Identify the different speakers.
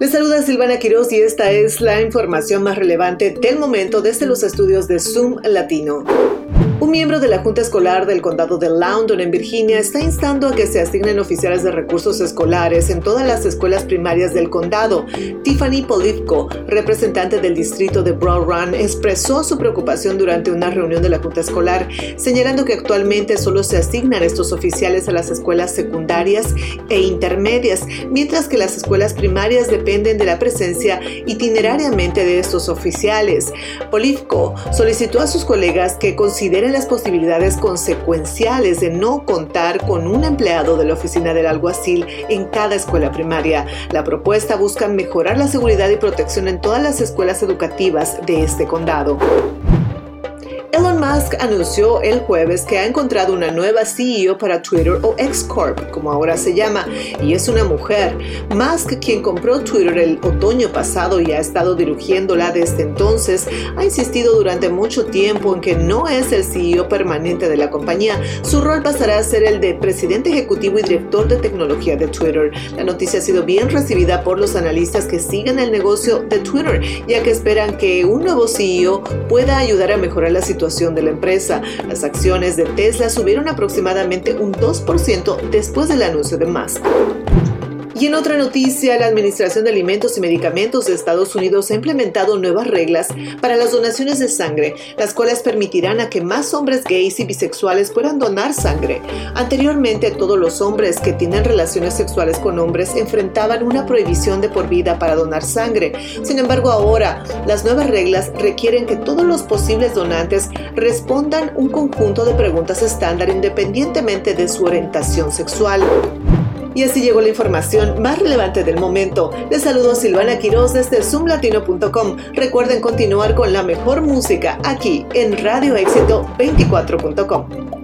Speaker 1: Les saluda Silvana Quiroz y esta es la información más relevante del momento desde los estudios de Zoom Latino. Un miembro de la Junta Escolar del Condado de Loudoun, en Virginia, está instando a que se asignen oficiales de recursos escolares en todas las escuelas primarias del condado. Tiffany Polivko, representante del distrito de Broad Run, expresó su preocupación durante una reunión de la Junta Escolar, señalando que actualmente solo se asignan estos oficiales a las escuelas secundarias e intermedias, mientras que las escuelas primarias dependen de la presencia itinerariamente de estos oficiales. Polivko solicitó a sus colegas que consideren las posibilidades consecuenciales de no contar con un empleado de la oficina del alguacil en cada escuela primaria. La propuesta busca mejorar la seguridad y protección en todas las escuelas educativas de este condado. Elon Musk anunció el jueves que ha encontrado una nueva CEO para Twitter o X Corp, como ahora se llama, y es una mujer. Musk, quien compró Twitter el otoño pasado y ha estado dirigiéndola desde entonces, ha insistido durante mucho tiempo en que no es el CEO permanente de la compañía. Su rol pasará a ser el de presidente ejecutivo y director de tecnología de Twitter. La noticia ha sido bien recibida por los analistas que siguen el negocio de Twitter, ya que esperan que un nuevo CEO pueda ayudar a mejorar la situación de la empresa. Las acciones de Tesla subieron aproximadamente un 2% después del anuncio de Musk. Y en otra noticia, la Administración de Alimentos y Medicamentos de Estados Unidos ha implementado nuevas reglas para las donaciones de sangre, las cuales permitirán a que más hombres gays y bisexuales puedan donar sangre. Anteriormente, todos los hombres que tienen relaciones sexuales con hombres enfrentaban una prohibición de por vida para donar sangre. Sin embargo, ahora, las nuevas reglas requieren que todos los posibles donantes respondan un conjunto de preguntas estándar independientemente de su orientación sexual. Y así llegó la información más relevante del momento. Les saludo Silvana Quiroz desde zoomlatino.com. Recuerden continuar con la mejor música aquí en Radio Éxito 24.com.